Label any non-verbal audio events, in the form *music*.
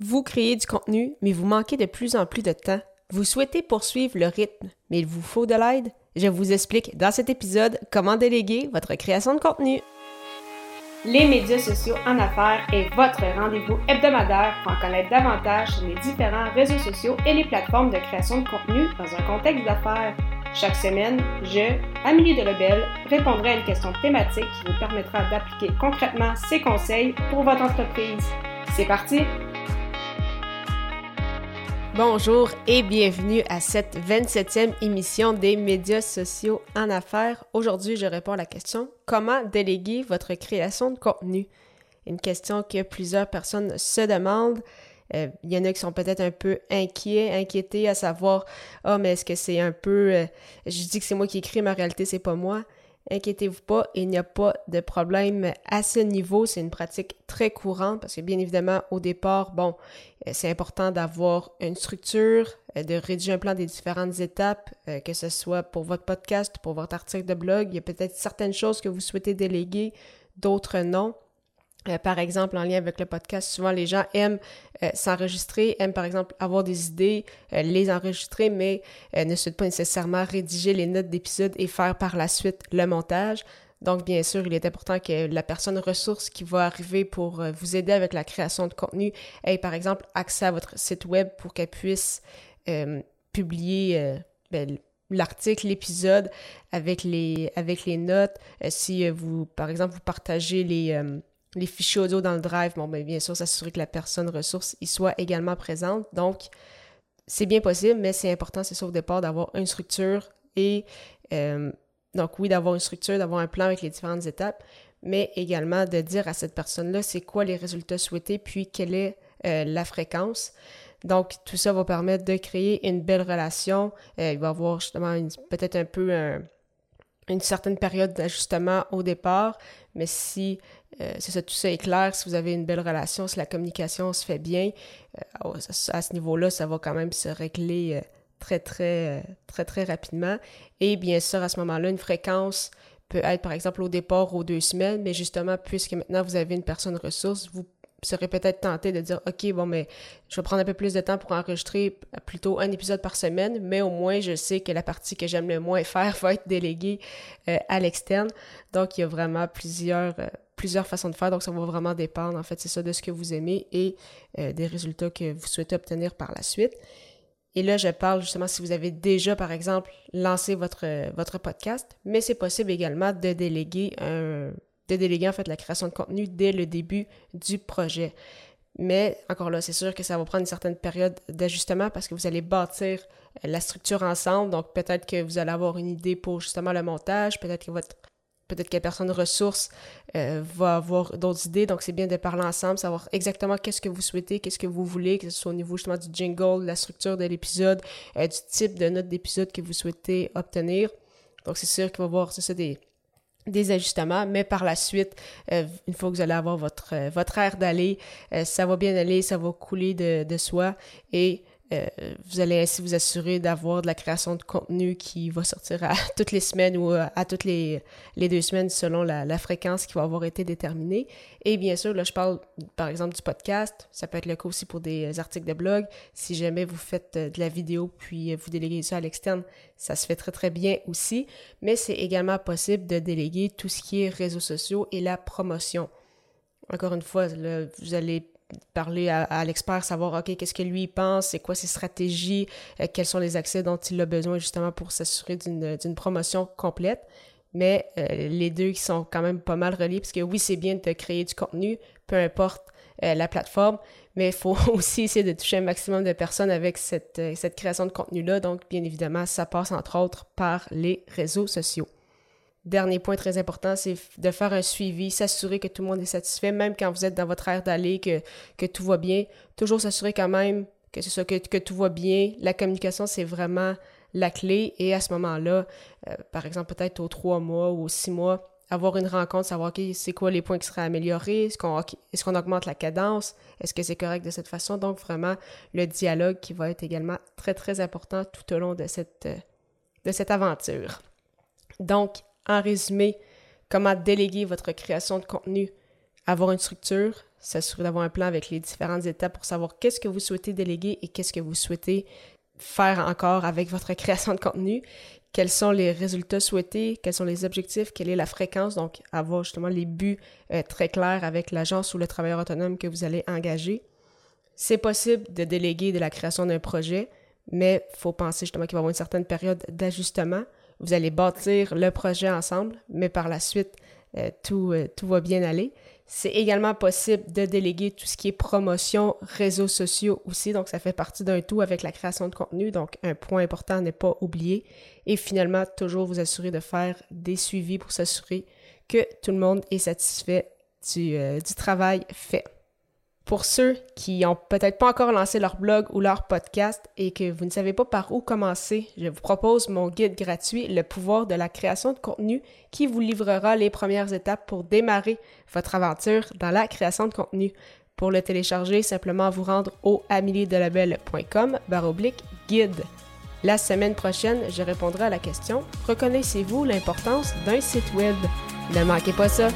Vous créez du contenu, mais vous manquez de plus en plus de temps. Vous souhaitez poursuivre le rythme, mais il vous faut de l'aide? Je vous explique dans cet épisode comment déléguer votre création de contenu. Les médias sociaux en affaires est votre rendez-vous hebdomadaire pour en connaître davantage les différents réseaux sociaux et les plateformes de création de contenu dans un contexte d'affaires. Chaque semaine, je, Amélie Delebel, répondrai à une question thématique qui vous permettra d'appliquer concrètement ces conseils pour votre entreprise. C'est parti! Bonjour et bienvenue à cette 27e émission des médias sociaux en affaires. Aujourd'hui, je réponds à la question comment déléguer votre création de contenu? Une question que plusieurs personnes se demandent. Euh, il y en a qui sont peut-être un peu inquiets, inquiétés à savoir Ah, oh, mais est-ce que c'est un peu. Euh, je dis que c'est moi qui écris, mais en réalité, c'est pas moi. Inquiétez-vous pas, il n'y a pas de problème à ce niveau. C'est une pratique très courante parce que bien évidemment, au départ, bon, euh, c'est important d'avoir une structure, euh, de rédiger un plan des différentes étapes, euh, que ce soit pour votre podcast, pour votre article de blog. Il y a peut-être certaines choses que vous souhaitez déléguer, d'autres non. Euh, par exemple, en lien avec le podcast, souvent les gens aiment euh, s'enregistrer, aiment par exemple avoir des idées, euh, les enregistrer, mais ne souhaitent pas nécessairement rédiger les notes d'épisode et faire par la suite le montage. Donc, bien sûr, il est important que la personne ressource qui va arriver pour vous aider avec la création de contenu ait, par exemple, accès à votre site web pour qu'elle puisse publier ben, l'article, l'épisode avec les, avec les notes. si vous, par exemple, vous partagez les les fichiers audio dans le drive, bon, bien, bien sûr, s'assurer que la personne ressource y soit également présente. Donc, c'est bien possible, mais c'est important, c'est ça au départ, d'avoir une structure et euh, donc oui, d'avoir une structure, d'avoir un plan avec les différentes étapes, mais également de dire à cette personne-là c'est quoi les résultats souhaités, puis quelle est euh, la fréquence. Donc, tout ça va permettre de créer une belle relation. Euh, il va y avoir justement peut-être un peu une certaine période d'ajustement au départ, mais si euh, tout ça est clair, si vous avez une belle relation, si la communication se fait bien, euh, à ce niveau-là, ça va quand même se régler euh, très, très, très, très rapidement. Et bien sûr, à ce moment-là, une fréquence peut être, par exemple, au départ aux deux semaines, mais justement, puisque maintenant vous avez une personne ressource, vous serez peut-être tenté de dire OK, bon, mais je vais prendre un peu plus de temps pour enregistrer plutôt un épisode par semaine, mais au moins je sais que la partie que j'aime le moins *laughs* faire va être déléguée à l'externe. Donc, il y a vraiment plusieurs, plusieurs façons de faire, donc ça va vraiment dépendre, en fait, c'est ça, de ce que vous aimez et euh, des résultats que vous souhaitez obtenir par la suite. Et là, je parle justement si vous avez déjà, par exemple, lancé votre podcast, mais c'est possible également de déléguer un, de déléguer en fait la création de contenu dès le début du projet. Mais encore là, c'est sûr que ça va prendre une certaine période d'ajustement parce que vous allez bâtir la structure ensemble. Donc peut-être que vous allez avoir une idée pour justement le montage, peut-être que votre peut-être que la personne ressource euh, va avoir d'autres idées. Donc, c'est bien de parler ensemble, savoir exactement qu'est-ce que vous souhaitez, qu'est-ce que vous voulez, que ce soit au niveau justement du jingle, de la structure de l'épisode, euh, du type de note d'épisode que vous souhaitez obtenir. Donc, c'est sûr qu'il va y avoir, ça, des, des ajustements, mais par la suite, euh, une fois que vous allez avoir votre, votre air d'aller, ça va bien aller, ça va couler de, de soi et euh, vous allez ainsi vous assurer d'avoir de la création de contenu qui va sortir à *laughs* toutes les semaines ou à toutes les, deux semaines selon la, fréquence qui va avoir été déterminée. Et bien sûr, là, je parle par exemple du podcast. Ça peut être le cas aussi pour des articles de blog. Si jamais vous faites euh, de la vidéo puis euh, vous déléguez ça à l'externe, ça se fait très très bien aussi. Mais c'est également possible de déléguer tout ce qui est réseaux sociaux et la promotion. Encore une fois, là, vous allez parler à, l'expert, savoir, OK, qu'est-ce que lui pense, c'est quoi ses stratégies, euh, quels sont les accès dont il a besoin justement pour s'assurer d'une promotion complète? Mais euh, les deux qui sont quand même pas mal reliés, parce que oui, c'est bien de créer du contenu, peu importe euh, la plateforme, mais il faut *laughs* aussi essayer de toucher un maximum de personnes avec cette, cette création de contenu-là. Donc, bien évidemment, ça passe entre autres par les réseaux sociaux. Dernier point très important, c'est de faire un suivi, s'assurer que tout le monde est satisfait, même quand vous êtes dans votre aire d'aller, que, que tout va bien. Toujours s'assurer quand même que que, que, tout va bien. La communication, c'est vraiment la clé. Et à ce moment-là, euh, par exemple, peut-être aux trois mois ou aux six mois, avoir une rencontre, savoir okay, c'est quoi les points qui seraient améliorés, est-ce qu'on est augmente la cadence, est-ce que c'est correct de cette façon? Donc vraiment, le dialogue qui va être également très, très important tout au long de cette, de cette aventure. Donc, en résumé, comment déléguer votre création de contenu, avoir une structure, s'assurer d'avoir un plan avec les différentes étapes pour savoir qu'est-ce que vous souhaitez déléguer et qu'est-ce que vous souhaitez faire encore avec votre *laughs* création de contenu, quels sont les résultats souhaités, quels sont les objectifs, quelle est la fréquence, donc avoir justement les buts euh, très clairs avec l'agence ou le travailleur autonome que vous allez engager. C'est possible de déléguer de la création d'un projet, mais il faut penser justement qu'il va y avoir une certaine période d'ajustement. Vous allez bâtir le projet ensemble, mais par la suite, euh, tout, euh, tout va bien aller. C'est également possible de déléguer tout ce qui est promotion, réseaux sociaux aussi, donc ça fait partie d'un tout avec la création de contenu, donc un point important n'est pas oublié. Et finalement, toujours vous assurer de faire des suivis pour s'assurer que tout le monde est satisfait du, euh, du travail fait. Pour ceux qui n'ont peut-être pas encore lancé leur blog ou leur podcast et que vous ne savez pas par où commencer, je vous propose mon guide gratuit Le pouvoir de la création de contenu qui vous livrera les premières étapes pour démarrer votre aventure dans la création de contenu. Pour le télécharger, simplement vous rendre au amiliedelabel.com baroblique guide. La semaine prochaine, je répondrai à la question Reconnaissez-vous l'importance d'un site web? Ne manquez pas ça